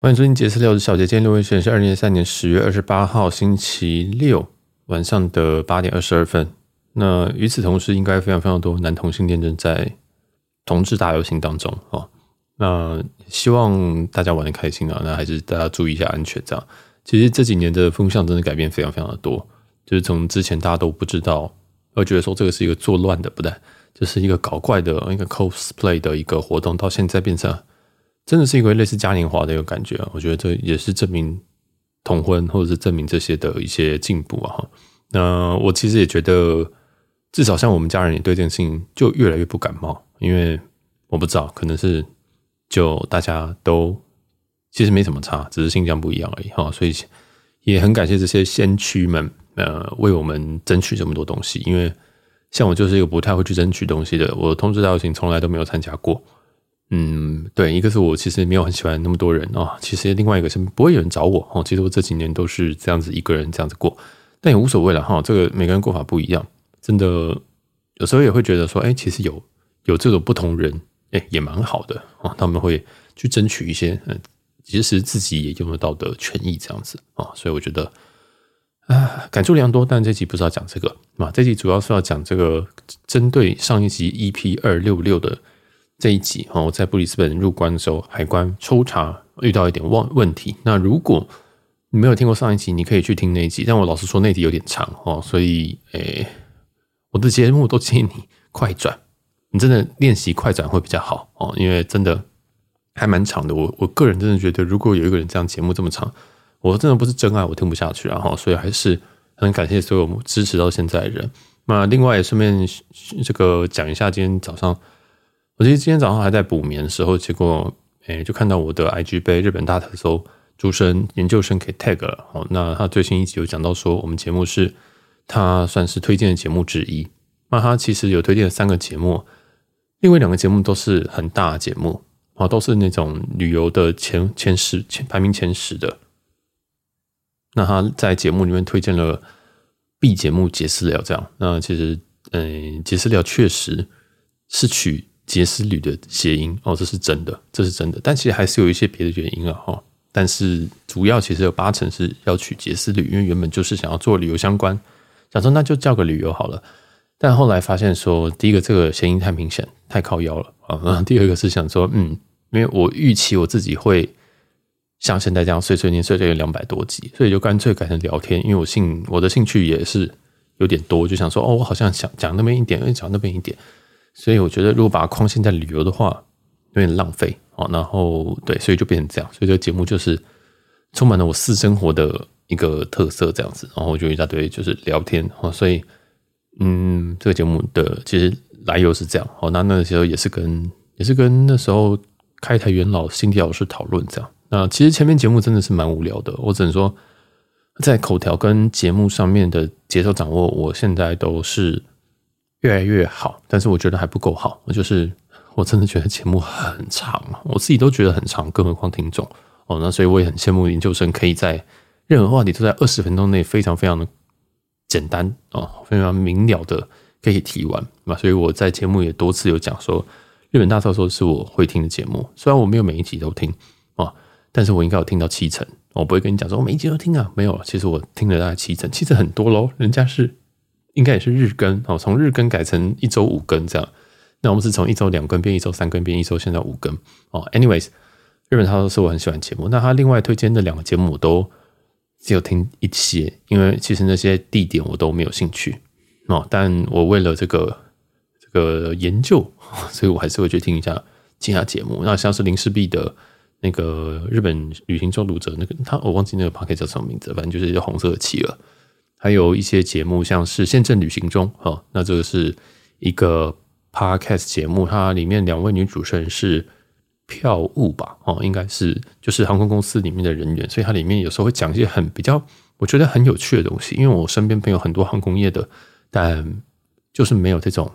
欢迎收听杰斯聊小杰，今天录音时间是二零二三年十月二十八号星期六晚上的八点二十二分。那与此同时，应该非常非常多男同性恋正在同志大游行当中哦。那希望大家玩得开心啊，那还是大家注意一下安全。这样，其实这几年的风向真的改变非常非常的多，就是从之前大家都不知道，而觉得说这个是一个作乱的，不对，就是一个搞怪的一个 cosplay 的一个活动，到现在变成。真的是一个类似嘉年华的一个感觉啊！我觉得这也是证明同婚或者是证明这些的一些进步啊！那我其实也觉得，至少像我们家人也对这件事情就越来越不感冒，因为我不知道，可能是就大家都其实没什么差，只是性向不一样而已哈。所以也很感谢这些先驱们，呃，为我们争取这么多东西。因为像我就是一个不太会去争取东西的，我通知邀请从来都没有参加过。嗯，对，一个是我其实没有很喜欢那么多人哦，其实另外一个是不会有人找我哦。其实我这几年都是这样子一个人这样子过，但也无所谓了哈。这个每个人过法不一样，真的有时候也会觉得说，哎，其实有有这种不同人，哎，也蛮好的哦。他们会去争取一些嗯，其实自己也用得到的权益这样子啊。所以我觉得啊，感触良多。但这集不是要讲这个啊，这集主要是要讲这个针对上一集 EP 二六六的。这一集哈，我在布里斯本入关的时候，海关抽查遇到一点问问题。那如果你没有听过上一集，你可以去听那一集。但我老实说，那集有点长哦，所以诶，我的节目都建议你快转，你真的练习快转会比较好哦，因为真的还蛮长的。我我个人真的觉得，如果有一个人这样节目这么长，我真的不是真爱，我听不下去啊哈。所以还是很感谢所有支持到现在的人。那另外也顺便这个讲一下，今天早上。我其实今天早上还在补眠的时候，结果诶，就看到我的 IG 被日本大特搜主持人研究生给 tag 了。哦，那他最新一集有讲到说，我们节目是他算是推荐的节目之一。那他其实有推荐了三个节目，另外两个节目都是很大的节目，啊，都是那种旅游的前前十前排名前十的。那他在节目里面推荐了 B 节目杰斯聊这样。那其实，嗯，杰斯聊确实是取。杰斯旅的谐音哦，这是真的，这是真的。但其实还是有一些别的原因啊，哈。但是主要其实有八成是要取杰斯旅，因为原本就是想要做旅游相关，想说那就叫个旅游好了。但后来发现说，第一个这个谐音太明显，太靠腰了啊。第二个是想说，嗯，因为我预期我自己会像现在这样碎碎念，碎碎念两百多集，所以就干脆改成聊天。因为我兴我的兴趣也是有点多，就想说哦，我好像想讲那边一点，讲那边一点。所以我觉得，如果把它框限在旅游的话，有点浪费哦。然后对，所以就变成这样。所以这个节目就是充满了我私生活的一个特色，这样子。然后就一大堆就是聊天哦。所以嗯，这个节目的其实来由是这样哦。那那时候也是跟也是跟那时候开台元老辛迪老师讨论这样。那其实前面节目真的是蛮无聊的，我只能说在口条跟节目上面的节奏掌握，我现在都是。越来越好，但是我觉得还不够好。我就是我真的觉得节目很长，我自己都觉得很长，更何况听众哦。那所以我也很羡慕研究生可以在任何话题都在二十分钟内非常非常的简单哦，非常明了的可以提完。那所以我在节目也多次有讲说，日本大特搜是我会听的节目，虽然我没有每一集都听啊，但是我应该有听到七成。我不会跟你讲说我每一集都听啊，没有，其实我听了大概七成，七成很多喽，人家是。应该也是日更哦，从日更改成一周五更这样。那我们是从一周两更变一周三更变一周现在五更哦。Anyways，日本大特搜我很喜欢节目。那他另外推荐的两个节目我都只有听一些，因为其实那些地点我都没有兴趣哦。但我为了这个这个研究，所以我还是会去听一下其他节目。那像是林氏璧的那个日本旅行中读者那个他，我忘记那个 podcast 叫什么名字，反正就是一个红色的企鹅。还有一些节目，像是现正旅行中，哈，那这个是一个 podcast 节目，它里面两位女主持人是票务吧，哦，应该是就是航空公司里面的人员，所以它里面有时候会讲一些很比较我觉得很有趣的东西，因为我身边朋友很多航空业的，但就是没有这种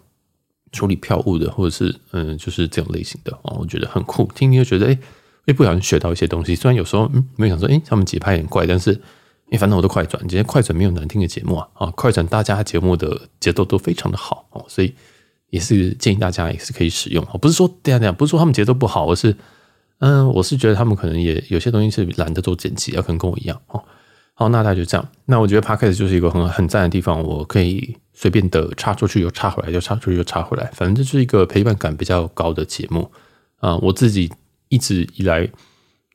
处理票务的，或者是嗯，就是这种类型的哦，我觉得很酷，听听就觉得哎，会不小心学到一些东西，虽然有时候嗯，没有想说哎，他们节拍很怪，但是。哎，反正我都快转，今天快转没有难听的节目啊！啊，快转大家节目的节奏都非常的好哦，所以也是建议大家也是可以使用。不是说这样这样，不是说他们节奏不好，而是嗯，我是觉得他们可能也有些东西是懒得做剪辑，要可能跟我一样哦。好，那大家就这样。那我觉得 Podcast 就是一个很很赞的地方，我可以随便的插出去又插回来，又插出去又插回来，反正这是一个陪伴感比较高的节目啊。我自己一直以来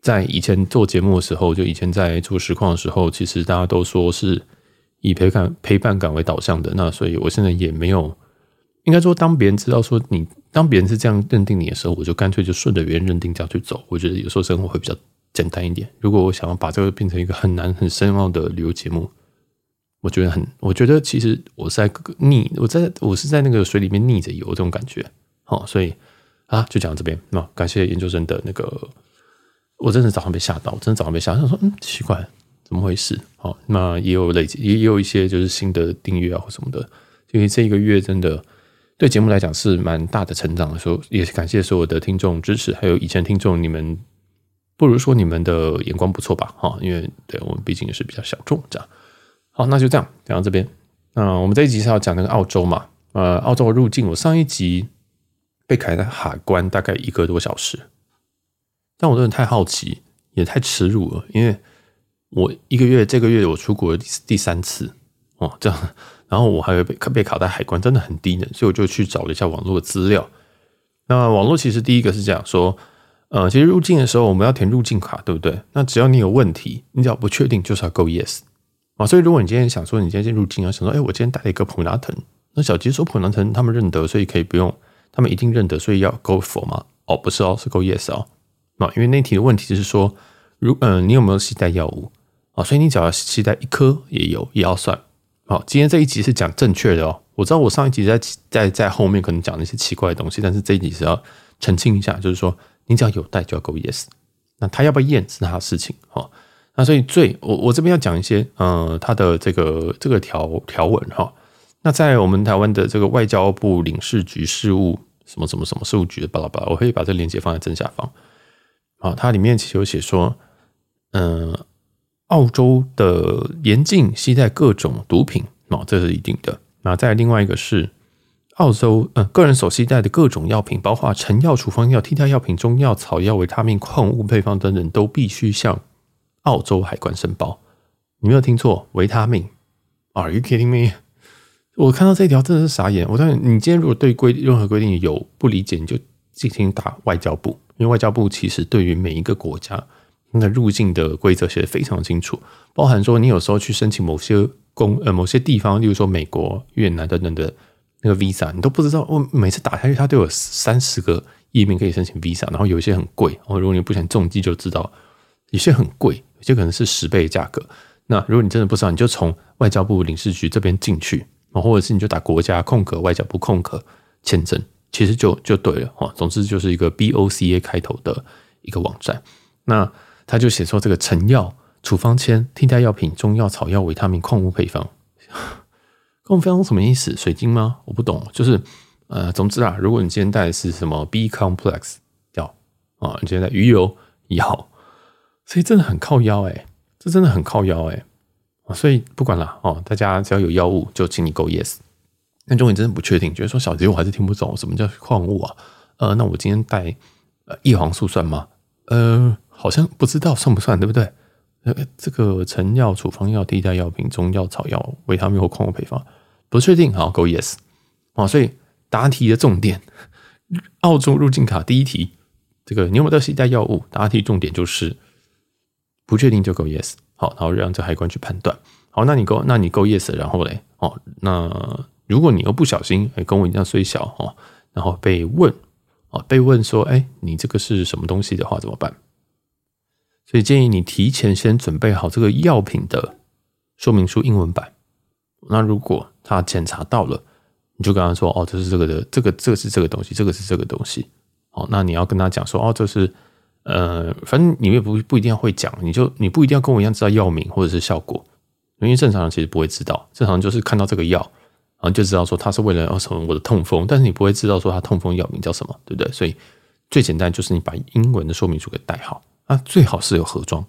在以前做节目的时候，就以前在做实况的时候，其实大家都说是以陪伴陪伴感为导向的。那所以我现在也没有，应该说当别人知道说你，当别人是这样认定你的时候，我就干脆就顺着别人认定这样去走。我觉得有时候生活会比较。简单一点。如果我想要把这个变成一个很难、很深奥的旅游节目，我觉得很，我觉得其实我是在逆，我在我是在那个水里面逆着游这种感觉。好，所以啊，就讲到这边。那感谢研究生的那个，我真的早上被吓到，真的早上被吓到，说嗯，奇怪，怎么回事？好，那也有累积，也有一些就是新的订阅啊或什么的。因为这一个月真的对节目来讲是蛮大的成长的时候，也感谢所有的听众支持，还有以前听众你们。不如说你们的眼光不错吧，哈，因为对我们毕竟也是比较小众，这样。好，那就这样讲到这边。那我们这一集是要讲那个澳洲嘛，呃，澳洲入境，我上一集被卡在海关大概一个多小时，但我真的太好奇，也太耻辱了，因为我一个月这个月我出国第第三次哦，这样，然后我还会被被卡在海关，真的很低能，所以我就去找了一下网络的资料。那网络其实第一个是这样说。呃，其实入境的时候我们要填入境卡，对不对？那只要你有问题，你只要不确定，就是要 go yes 啊。所以如果你今天想说你今天入境啊，想说哎，我今天带了一个普拿疼，那小吉说普拿疼他们认得，所以可以不用，他们一定认得，所以要 go for 吗？哦，不是哦，是 go yes 哦。啊，因为那题的问题是说，如嗯、你有没有携带药物啊？所以你只要携带一颗也有也要算。好，今天这一集是讲正确的哦。我知道我上一集在在在后面可能讲那些奇怪的东西，但是这一集是要澄清一下，就是说。你只要有带就要勾 yes，那他要不要验是他的事情哈。那所以最我我这边要讲一些呃他的这个这个条条文哈。那在我们台湾的这个外交部领事局事务什么什么什么事务局的巴拉巴拉，我可以把这个链接放在正下方。好，它里面其实有写说，嗯、澳洲的严禁携带各种毒品哦，这是一定的。那再另外一个是。澳洲，嗯，个人所携带的各种药品，包括成药、处方药、替代药品、中药、草药、维他命、矿物配方等等，都必须向澳洲海关申报。你没有听错，维他命。Are you kidding me？我看到这条真的是傻眼。我当然，你今天如果对规任何规定有不理解，你就进行打外交部，因为外交部其实对于每一个国家那入境的规则写得非常清楚，包含说你有时候去申请某些公呃某些地方，例如说美国、越南等等的。那个 Visa 你都不知道，我每次打开去，它都有三十个页面可以申请 Visa，然后有一些很贵，哦，如果你不想中计就知道，有些很贵，有些可能是十倍的价格。那如果你真的不知道，你就从外交部领事局这边进去，或者是你就打国家空格外交部空格签证，其实就就对了，哦，总之就是一个 BOCA 开头的一个网站。那他就写说这个成药、处方签、替代药品、中药、草药、维他命、矿物配方。矿物配方什么意思？水晶吗？我不懂。就是呃，总之啊，如果你今天带的是什么 B complex 药啊，你今天带鱼油药，所以真的很靠腰哎、欸，这真的很靠腰哎、欸。所以不管了哦，大家只要有药物就请你 go yes。但中文真的不确定，觉得说小杰我还是听不懂什么叫矿物啊，呃，那我今天带呃叶黄素算吗？呃，好像不知道算不算，对不对？呃，这个成药、处方药、替代药品、中药、草药、维他命或矿物配方。不确定，好，勾 yes，啊，所以答题的重点，澳洲入境卡第一题，这个你有没有携带药物？答题重点就是不确定就勾 yes，好，然后让这海关去判断。好，那你勾，那你勾 yes，然后嘞，哦，那如果你又不小心，哎，跟我一样虽小哦，然后被问，哦，被问说，哎，你这个是什么东西的话怎么办？所以建议你提前先准备好这个药品的说明书英文版。那如果他检查到了，你就跟他说：“哦，这是这个的，这个这个是这个东西，这个是这个东西。”哦，那你要跟他讲说：“哦，这是呃，反正你也不不一定要会讲，你就你不一定要跟我一样知道药名或者是效果，因为正常人其实不会知道，正常人就是看到这个药，然后就知道说它是为了要什么我的痛风，但是你不会知道说它痛风药名叫什么，对不对？所以最简单就是你把英文的说明书给带好啊，最好是有盒装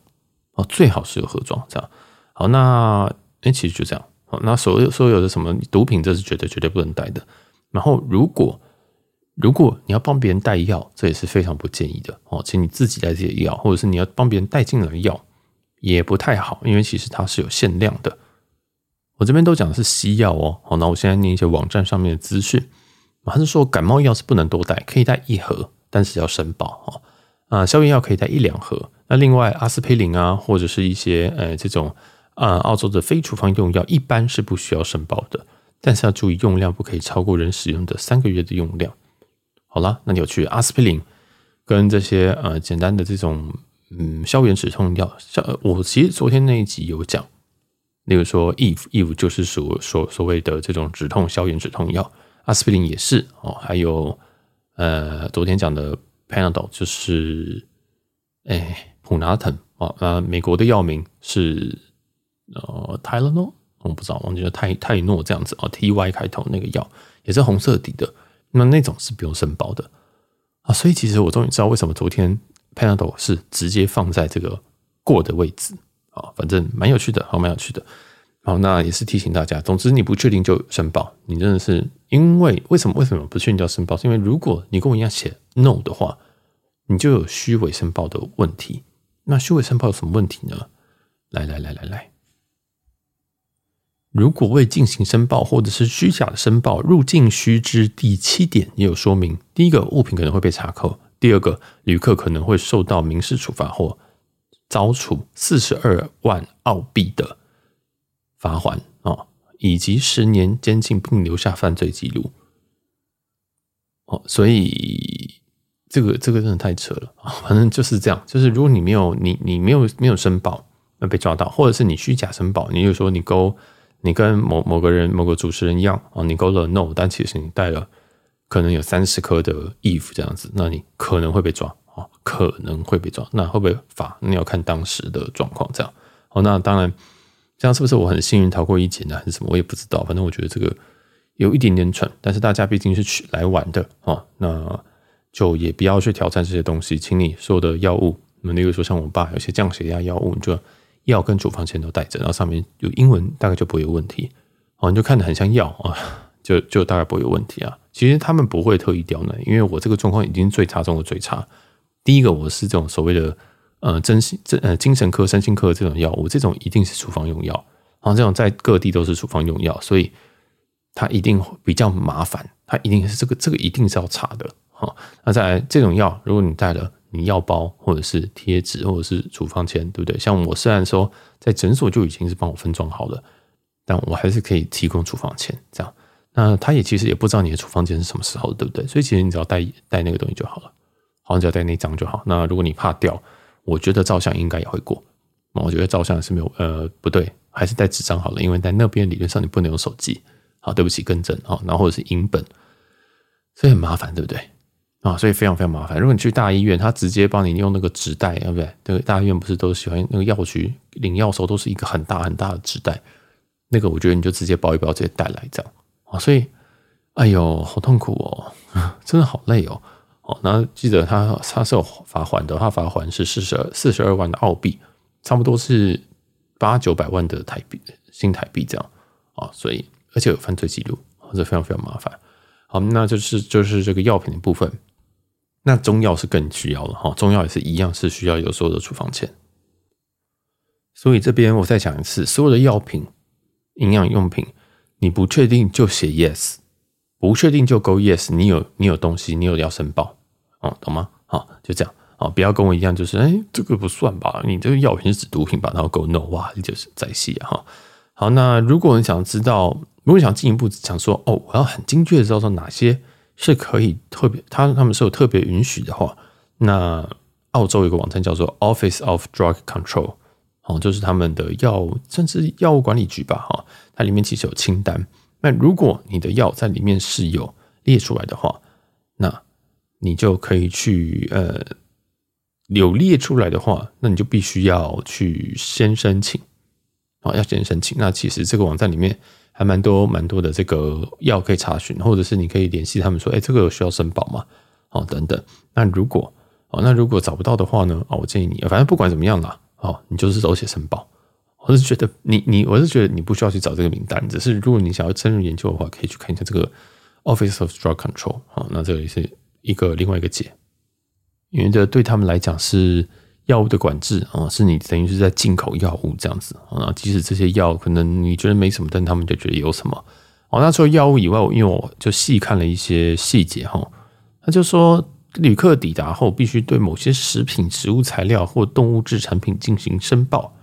哦，最好是有盒装这样。好，那哎，其实就这样。好那所有所有的什么毒品，这是绝对绝对不能带的。然后，如果如果你要帮别人带药，这也是非常不建议的哦。请你自己带这些药，或者是你要帮别人带进来药，也不太好，因为其实它是有限量的。我这边都讲的是西药哦。好，那我现在念一些网站上面的资讯。他是说感冒药是不能多带，可以带一盒，但是要申报哦。啊，消炎药可以带一两盒。那另外阿司匹林啊，或者是一些呃这种啊澳洲的非处方用药，一般是不需要申报的，但是要注意用量不可以超过人使用的三个月的用量。好了，那你有去阿司匹林跟这些呃简单的这种嗯消炎止痛药，像我其实昨天那一集有讲，例如说 Eve，Eve 就是所所所谓的这种止痛消炎止痛药，阿司匹林也是哦，还有呃昨天讲的 Panadol 就是哎普拿疼哦，那美国的药名是呃 Tylenol，我不知道忘记了泰泰诺这样子哦，T Y 开头那个药也是红色底的。那那种是不用申报的啊，所以其实我终于知道为什么昨天 Panadol 是直接放在这个过的位置啊，反正蛮有趣的，好，蛮有趣的。好，那也是提醒大家，总之你不确定就申报，你真的是因为为什么为什么不确定就要申报？是因为如果你跟我一样写 No 的话，你就有虚伪申报的问题。那虚伪申报有什么问题呢？来来来来来。如果未进行申报或者是虚假的申报，入境须知第七点也有说明：第一个，物品可能会被查扣；第二个，旅客可能会受到民事处罚或遭处四十二万澳币的罚款啊，以及十年监禁并留下犯罪记录。哦，所以这个这个真的太扯了啊！反正就是这样，就是如果你没有你你没有没有申报，那被抓到，或者是你虚假申报，你就说你勾。你跟某某个人、某个主持人一样哦，你勾了 no，但其实你带了可能有三十颗的 if 这样子，那你可能会被抓可能会被抓。那会不会罚？你要看当时的状况这样。哦，那当然，这样是不是我很幸运逃过一劫呢？还是什么？我也不知道。反正我觉得这个有一点点蠢，但是大家毕竟是去来玩的哦，那就也不要去挑战这些东西。请你所有的药物，那么例如说像我爸有些降血压药物，你就。药跟处方箋都带着，然后上面有英文，大概就不会有问题。哦，你就看得很像药啊，就就大概不会有问题啊。其实他们不会特意刁难，因为我这个状况已经最差中的最差。第一个，我是这种所谓的呃，真心这呃精神科、身心科这种药物，这种一定是处方用药，然后这种在各地都是处方用药，所以它一定比较麻烦，它一定是这个这个一定是要查的。好，那再来这种药，如果你带了。你药包或者是贴纸或者是处方签，对不对？像我虽然说在诊所就已经是帮我分装好了，但我还是可以提供处方签。这样，那他也其实也不知道你的处方签是什么时候，对不对？所以其实你只要带带那个东西就好了，好，你只要带那张就好。那如果你怕掉，我觉得照相应该也会过。我觉得照相是没有呃不对，还是带纸张好了，因为在那边理论上你不能用手机。好，对不起，更正啊。然后或者是影本，所以很麻烦，对不对？啊，所以非常非常麻烦。如果你去大医院，他直接帮你用那个纸袋，对不对？大医院不是都喜欢那个药局领药的时候都是一个很大很大的纸袋，那个我觉得你就直接包一包，直接带来这样啊。所以，哎呦，好痛苦哦，真的好累哦。哦，那记得他他是有罚款的，他罚款是四十二四十二万的澳币，差不多是八九百万的台币新台币这样啊。所以，而且有犯罪记录，这非常非常麻烦。好，那就是就是这个药品的部分。那中药是更需要的哈，中药也是一样是需要有所有的处方签。所以这边我再讲一次，所有的药品、营养用品，你不确定就写 yes，不确定就勾 yes。你有你有东西，你有要申报哦，懂吗？好，就这样啊，不要跟我一样，就是哎，这个不算吧？你这个药品是指毒品吧？然后勾 no，哇，你就是在戏啊哈。好，那如果你想知道，如果你想进一步想说哦，我要很精确的知道说哪些。是可以特别，他他们是有特别允许的话，那澳洲有个网站叫做 Office of Drug Control，哦，就是他们的药，甚至药物管理局吧，哈，它里面其实有清单。那如果你的药在里面是有列出来的话，那你就可以去，呃，有列出来的话，那你就必须要去先申请，哦，要先申请。那其实这个网站里面。还蛮多蛮多的这个药可以查询，或者是你可以联系他们说，哎，这个需要申报吗？哦，等等。那如果哦，那如果找不到的话呢？哦，我建议你，反正不管怎么样啦，哦，你就是手写申报。我是觉得你你，我是觉得你不需要去找这个名单，只是如果你想要深入研究的话，可以去看一下这个 Office of Drug Control，好，那这里是一个另外一个解，因为这对他们来讲是药物的管制啊，是你等于是在进口药物这样子啊，即使这些药可能你觉得没什么，但他们就觉得有什么。哦，那除了药物以外，因为我就细看了一些细节哈，他就说旅客抵达后必须对某些食品、植物材料或动物制产品进行申报。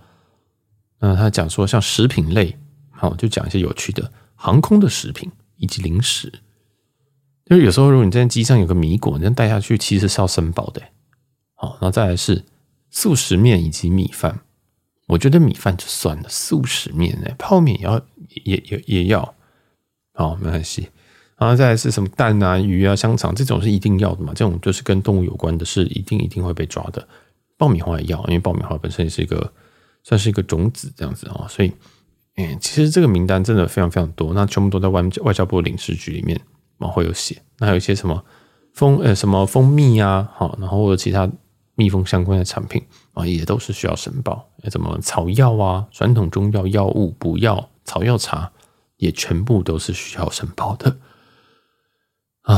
那他讲说，像食品类，好，就讲一些有趣的航空的食品以及零食。就是有时候如果你在机上有个米果，你这样带下去，其实是要申报的。好，然后再来是速食面以及米饭。我觉得米饭就算了，速食面呢，泡面也要也也也要。好，没关系。然后再来是什么蛋啊、鱼啊、香肠这种是一定要的嘛？这种就是跟动物有关的，是一定一定会被抓的。爆米花也要，因为爆米花本身也是一个算是一个种子这样子啊。所以，嗯，其实这个名单真的非常非常多，那全部都在外外交部领事局里面啊会有写。那还有一些什么蜂呃什么蜂蜜啊，好，然后或者其他蜜蜂相关的产品啊，也都是需要申报。什么草药啊、传统中药药物、补药、草药茶。也全部都是需要申报的啊，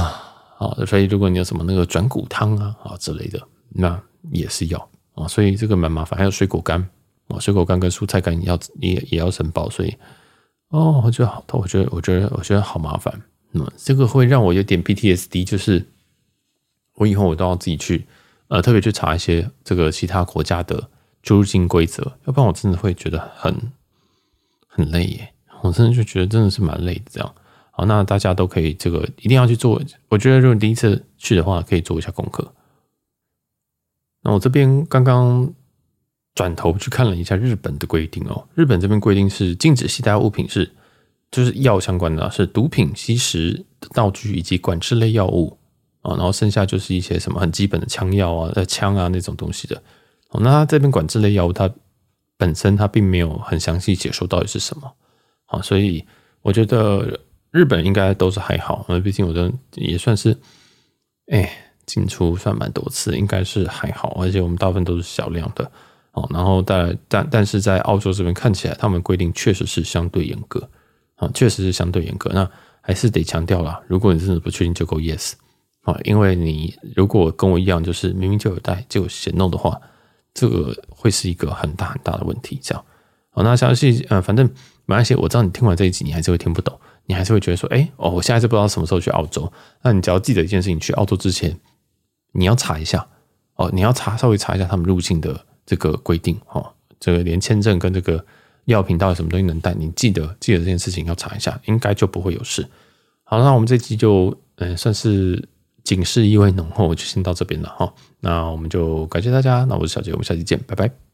好，所以如果你有什么那个转骨汤啊啊之类的，那也是要啊，所以这个蛮麻烦。还有水果干啊，水果干跟蔬菜干也要也也要申报，所以哦，我觉得好，我觉得我觉得我觉得好麻烦。那么这个会让我有点 PTSD，就是我以后我都要自己去呃特别去查一些这个其他国家的出入境规则，要不然我真的会觉得很很累耶。我真的就觉得真的是蛮累的，这样。好，那大家都可以这个一定要去做。我觉得如果第一次去的话，可以做一下功课。那我这边刚刚转头去看了一下日本的规定哦，日本这边规定是禁止携带物品是就是药相关的，是毒品、吸食道具以及管制类药物啊，然后剩下就是一些什么很基本的枪药啊、呃枪啊那种东西的。哦，那它这边管制类药物，它本身它并没有很详细解说到底是什么。啊，所以我觉得日本应该都是还好，因为毕竟我的也算是，哎，进出算蛮多次，应该是还好，而且我们大部分都是小量的，哦，然后但但但是在澳洲这边看起来，他们规定确实是相对严格，啊，确实是相对严格。那还是得强调啦，如果你真的不确定，就勾 yes，啊，因为你如果跟我一样，就是明明就有带，就写 no 的话，这个会是一个很大很大的问题，这样。好，那详细，呃，反正。马来西亚，我知道你听完这一集，你还是会听不懂，你还是会觉得说，哎，哦，我现在是不知道什么时候去澳洲。那你只要记得一件事情，去澳洲之前，你要查一下，哦，你要查稍微查一下他们入境的这个规定，哦，这个连签证跟这个药品到底什么东西能带，你记得记得这件事情要查一下，应该就不会有事。好，那我们这期就，嗯，算是警示意味浓厚，就先到这边了哈。那我们就感谢大家，那我是小杰，我们下期见，拜拜。